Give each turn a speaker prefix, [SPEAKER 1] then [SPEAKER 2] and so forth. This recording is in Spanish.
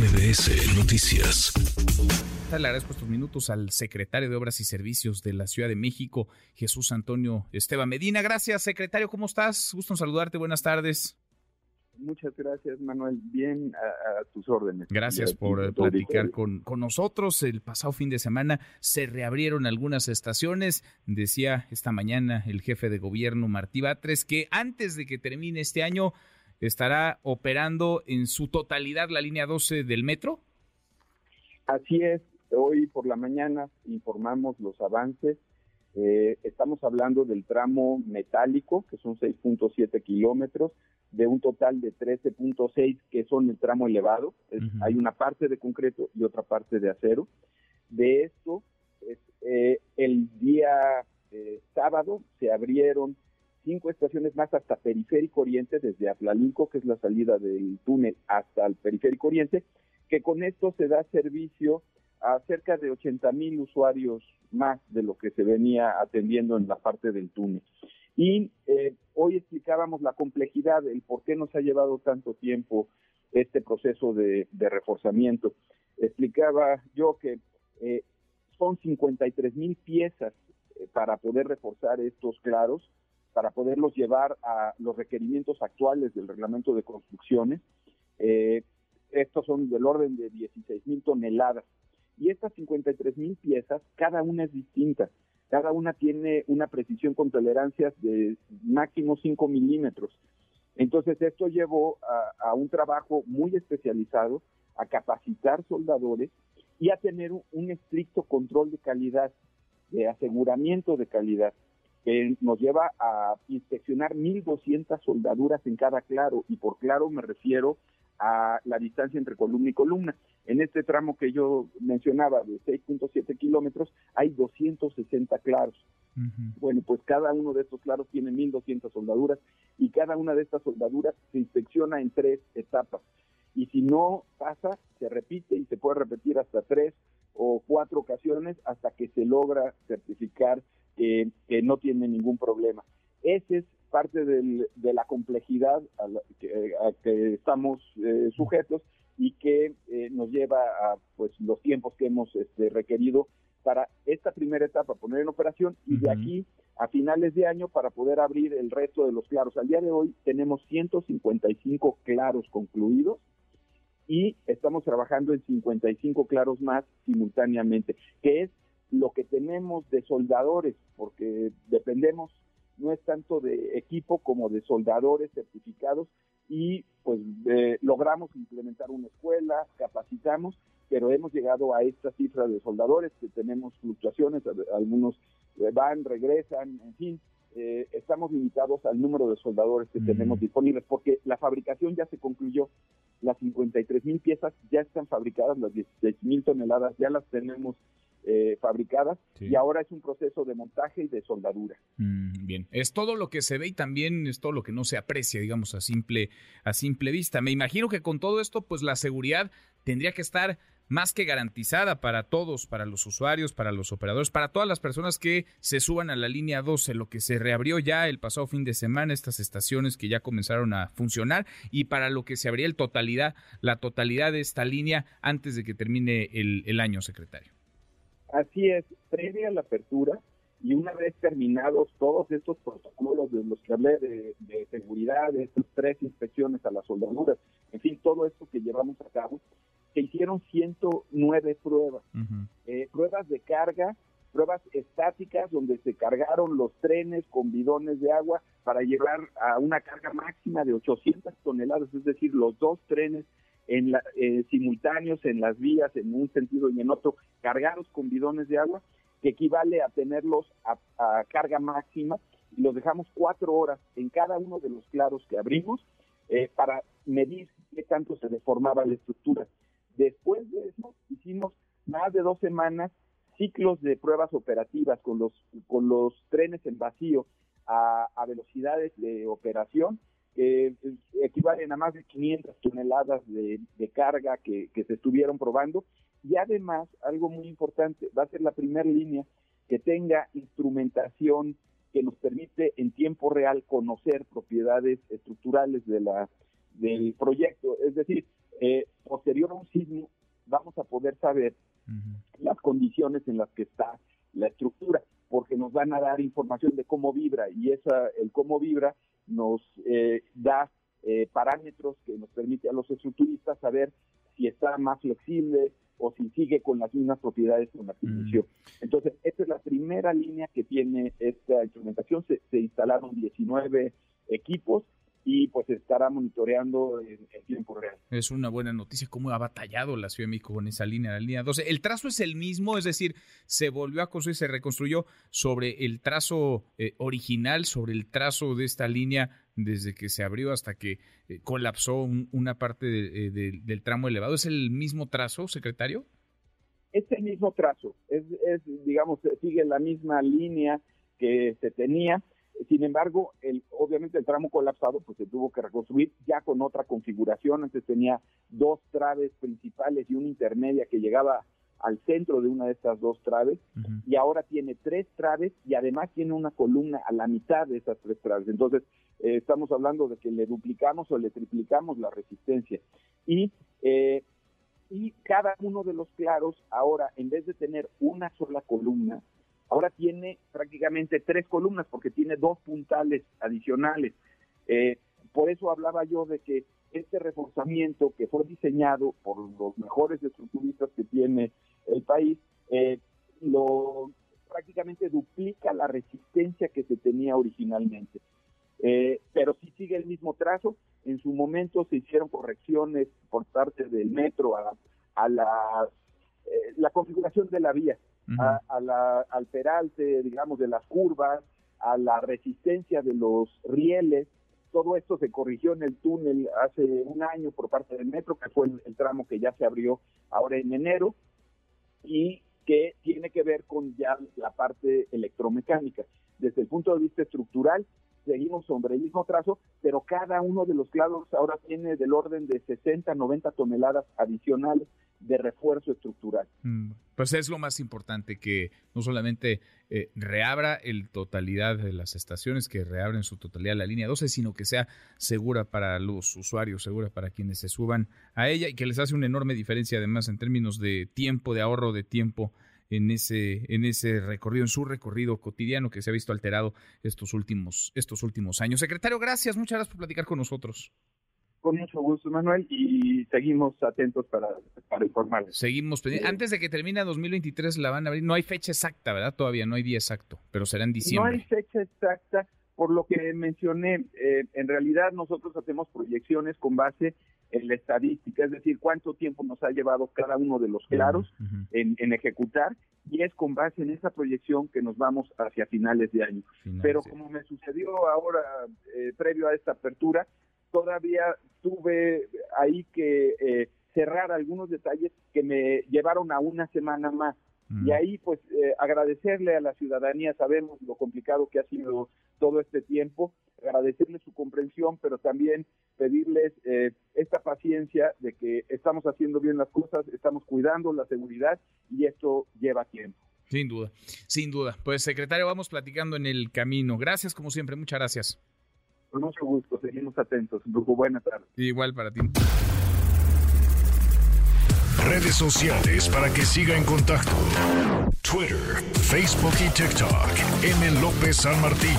[SPEAKER 1] MBS Noticias.
[SPEAKER 2] Le agradezco estos minutos al secretario de Obras y Servicios de la Ciudad de México, Jesús Antonio Esteban Medina. Gracias, secretario. ¿Cómo estás? Gusto en saludarte. Buenas tardes.
[SPEAKER 3] Muchas gracias, Manuel. Bien a, tus órdenes.
[SPEAKER 2] Gracias por platicar con, con, nosotros. El pasado fin de semana se reabrieron algunas estaciones. Decía esta mañana el jefe de gobierno, Martí Batres, que antes de que termine este año estará operando en su totalidad la línea 12 del metro.
[SPEAKER 3] Así es. Hoy por la mañana informamos los avances. Eh, estamos hablando del tramo metálico, que son 6.7 kilómetros de un total de 13.6 que son el tramo elevado. Hay una parte de concreto y otra parte de acero. De esto, eh, el día eh, sábado se abrieron cinco estaciones más hasta Periférico Oriente, desde Atlalinco, que es la salida del túnel, hasta el Periférico Oriente, que con esto se da servicio a cerca de 80 mil usuarios más de lo que se venía atendiendo en la parte del túnel. Y eh, hoy explicábamos la complejidad, el por qué nos ha llevado tanto tiempo este proceso de, reforzamiento. Explicaba yo que eh, son 53 mil piezas eh, para poder reforzar estos claros, para poderlos llevar a los requerimientos actuales del reglamento de construcciones. estos son del orden de 16 mil toneladas. Y estas 53 mil piezas, cada una es distinta. Cada una tiene una precisión con tolerancias de máximo 5 milímetros. Entonces esto llevó a, un trabajo muy especializado, a capacitar soldadores y a tener un, estricto control de calidad, de aseguramiento de calidad, que nos lleva a inspeccionar 1.200 soldaduras en cada claro, y por claro me refiero a la distancia entre columna y columna. En este tramo que yo mencionaba de 6.7 kilómetros hay 260 claros. Bueno, pues cada uno de estos claros tiene 1.200 soldaduras y cada una de estas soldaduras se inspecciona en tres etapas. Y si no pasa, se repite y se puede repetir hasta tres o cuatro ocasiones hasta que se logra certificar que no tiene ningún problema. Ese es parte de la complejidad a, que, estamos eh, sujetos y que eh, nos lleva a pues los tiempos que hemos este, requerido para esta primera etapa poner en operación y de aquí a finales de año para poder abrir el resto de los claros. Al día de hoy tenemos 155 claros concluidos y estamos trabajando en 55 claros más simultáneamente, que es lo que tenemos de soldadores, porque dependemos no es tanto de equipo como de soldadores certificados y pues logramos implementar una escuela, capacitamos, pero hemos llegado a esta cifra de soldadores que tenemos fluctuaciones, algunos van, regresan, en fin, eh, estamos limitados al número de soldadores que tenemos disponibles porque la fabricación ya se concluyó, las 53 mil piezas ya están fabricadas, las 16 mil toneladas ya las tenemos eh, fabricadas y ahora es un proceso de montaje y de soldadura.
[SPEAKER 2] Mm, bien, es todo lo que se ve y también es todo lo que no se aprecia, digamos, a simple, a simple vista. Me imagino que con todo esto, pues la seguridad tendría que estar más que garantizada para todos, para los usuarios, para los operadores, para todas las personas que se suban a la línea 12, lo que se reabrió ya el pasado fin de semana, estas estaciones que ya comenzaron a funcionar y para lo que se abría el totalidad, la totalidad de esta línea antes de que termine el año, secretario.
[SPEAKER 3] Así es, previa a la apertura y una vez terminados todos estos protocolos de los que hablé de, seguridad, de estas tres inspecciones a las soldaduras, en fin, todo esto que llevamos a cabo, se hicieron 109 pruebas, eh, pruebas de carga, pruebas estáticas donde se cargaron los trenes con bidones de agua para llevar a una carga máxima de 800 toneladas, es decir, los dos trenes eh, simultáneos en las vías en un sentido y en otro, cargados con bidones de agua, que equivale a tenerlos a, carga máxima y los dejamos cuatro horas en cada uno de los claros que abrimos eh, para medir qué tanto se deformaba la estructura. Después de eso hicimos más de dos semanas ciclos de pruebas operativas con los, con los trenes en vacío a velocidades de operación que equivalen a más de 500 toneladas de, carga que, se estuvieron probando. Y además, algo muy importante, va a ser la primera línea que tenga instrumentación que nos permite en tiempo real conocer propiedades estructurales de la, del proyecto. Es decir, eh, posterior a un sismo vamos a poder saber las condiciones en las que está la estructura, porque nos van a dar información de cómo vibra y esa, el cómo vibra nos eh, da eh, parámetros que nos permite a los estructuristas saber si está más flexible o si sigue con las mismas propiedades con la inició. Entonces, esta es la primera línea que tiene esta instrumentación. Se, se instalaron 19 equipos y pues estará monitoreando en, tiempo real.
[SPEAKER 2] Es una buena noticia cómo ha batallado la Ciudad de México con esa línea, la línea 12. El trazo es el mismo, es decir, se volvió a construir, se reconstruyó sobre el trazo eh, original, sobre el trazo de esta línea desde que se abrió hasta que eh, colapsó una parte eh, del tramo elevado. ¿Es el mismo trazo, secretario?
[SPEAKER 3] Es el mismo trazo, es, es digamos, sigue la misma línea que se tenía sin embargo, el, obviamente el tramo colapsado pues se tuvo que reconstruir ya con otra configuración. Antes tenía dos traves principales y una intermedia que llegaba al centro de una de estas dos traves y ahora tiene tres traves y además tiene una columna a la mitad de esas tres traves. Entonces, eh, estamos hablando de que le duplicamos o le triplicamos la resistencia. Y, eh, y cada uno de los claros ahora, en vez de tener una sola columna, ahora tiene prácticamente tres columnas porque tiene dos puntales adicionales. Eh, por eso hablaba yo de que este reforzamiento que fue diseñado por los mejores estructuristas que tiene el país, eh, lo prácticamente duplica la resistencia que se tenía originalmente. Eh, pero sí sigue el mismo trazo. En su momento se hicieron correcciones por parte del metro a, la configuración de la vía a, la, al peralte, digamos, de las curvas, a la resistencia de los rieles. Todo esto se corrigió en el túnel hace un año por parte del metro, que fue el, tramo que ya se abrió ahora en enero, y que tiene que ver con ya la parte electromecánica. Desde el punto de vista estructural, seguimos sobre el mismo trazo, pero cada uno de los clavos ahora tiene del orden de 60, 90 toneladas adicionales de refuerzo estructural.
[SPEAKER 2] Mm, pues es lo más importante, que no solamente eh, reabra el totalidad de las estaciones, que reabren su totalidad la línea 12, sino que sea segura para los usuarios, segura para quienes se suban a ella y que les hace una enorme diferencia además en términos de tiempo, de ahorro de tiempo en ese, en ese recorrido, en su recorrido cotidiano que se ha visto alterado estos últimos, estos últimos años. Secretario, gracias, muchas gracias por platicar con nosotros.
[SPEAKER 3] Con mucho gusto, Manuel, y seguimos atentos para, para informarles.
[SPEAKER 2] Seguimos Antes de que termine 2023 la van a abrir. No hay fecha exacta, ¿verdad? Todavía no hay día exacto, pero será en diciembre.
[SPEAKER 3] No hay fecha exacta, por lo que mencioné. Eh, en realidad nosotros hacemos proyecciones con base en la estadística, es decir, cuánto tiempo nos ha llevado cada uno de los claros en, ejecutar, y es con base en esa proyección que nos vamos hacia finales de año. Pero como me sucedió ahora, eh, previo a esta apertura, todavía tuve ahí que eh, cerrar algunos detalles que me llevaron a una semana más. Y ahí, pues, eh, agradecerle a la ciudadanía, sabemos lo complicado que ha sido todo este tiempo, agradecerle su comprensión, pero también pedirles eh, esta paciencia de que estamos haciendo bien las cosas, estamos cuidando la seguridad y esto lleva tiempo.
[SPEAKER 2] Sin duda, sin duda. Pues, secretario, vamos platicando en el camino. Gracias, como siempre, muchas gracias.
[SPEAKER 3] Con mucho gusto, seguimos atentos. Buenas tardes.
[SPEAKER 2] Igual para ti.
[SPEAKER 1] Redes sociales para que siga en contacto: Twitter, Facebook y TikTok. M. López San Martín.